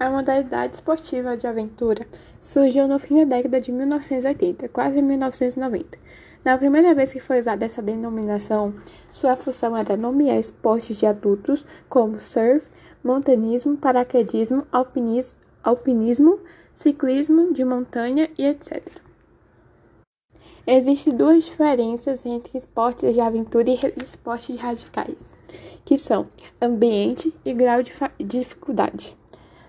A modalidade esportiva de aventura surgiu no fim da década de 1980, quase 1990. Na primeira vez que foi usada essa denominação, sua função era nomear esportes de adultos como surf, montanismo, paraquedismo, alpinismo, alpinismo ciclismo de montanha e etc. Existem duas diferenças entre esportes de aventura e esportes radicais, que são ambiente e grau de dificuldade.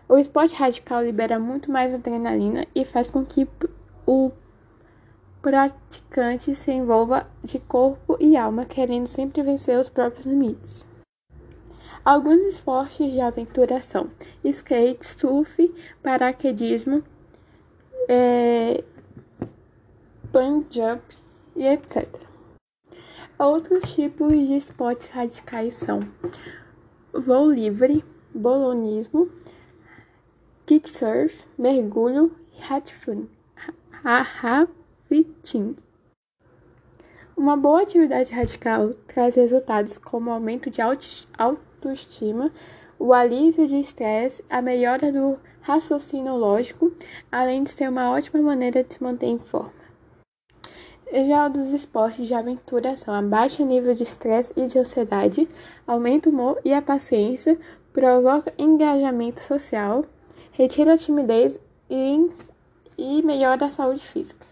O esporte radical libera muito mais adrenalina e faz com que o praticante se envolva de corpo e alma, querendo sempre vencer os próprios limites. Alguns esportes de aventura são skate, surf, paraquedismo, é, jump e etc. Outros tipos de esportes radicais são voo livre, bolonismo, kitesurf, mergulho e rafting. Uma boa atividade radical traz resultados como aumento de autoestima, o alívio de estresse, a melhora do raciocínio lógico, além de ser uma ótima maneira de se manter em forma. Já dos esportes de aventura são a baixa nível de estresse e de ansiedade, aumenta o humor e a paciência, provoca engajamento social, retira a timidez e, e melhora a saúde física.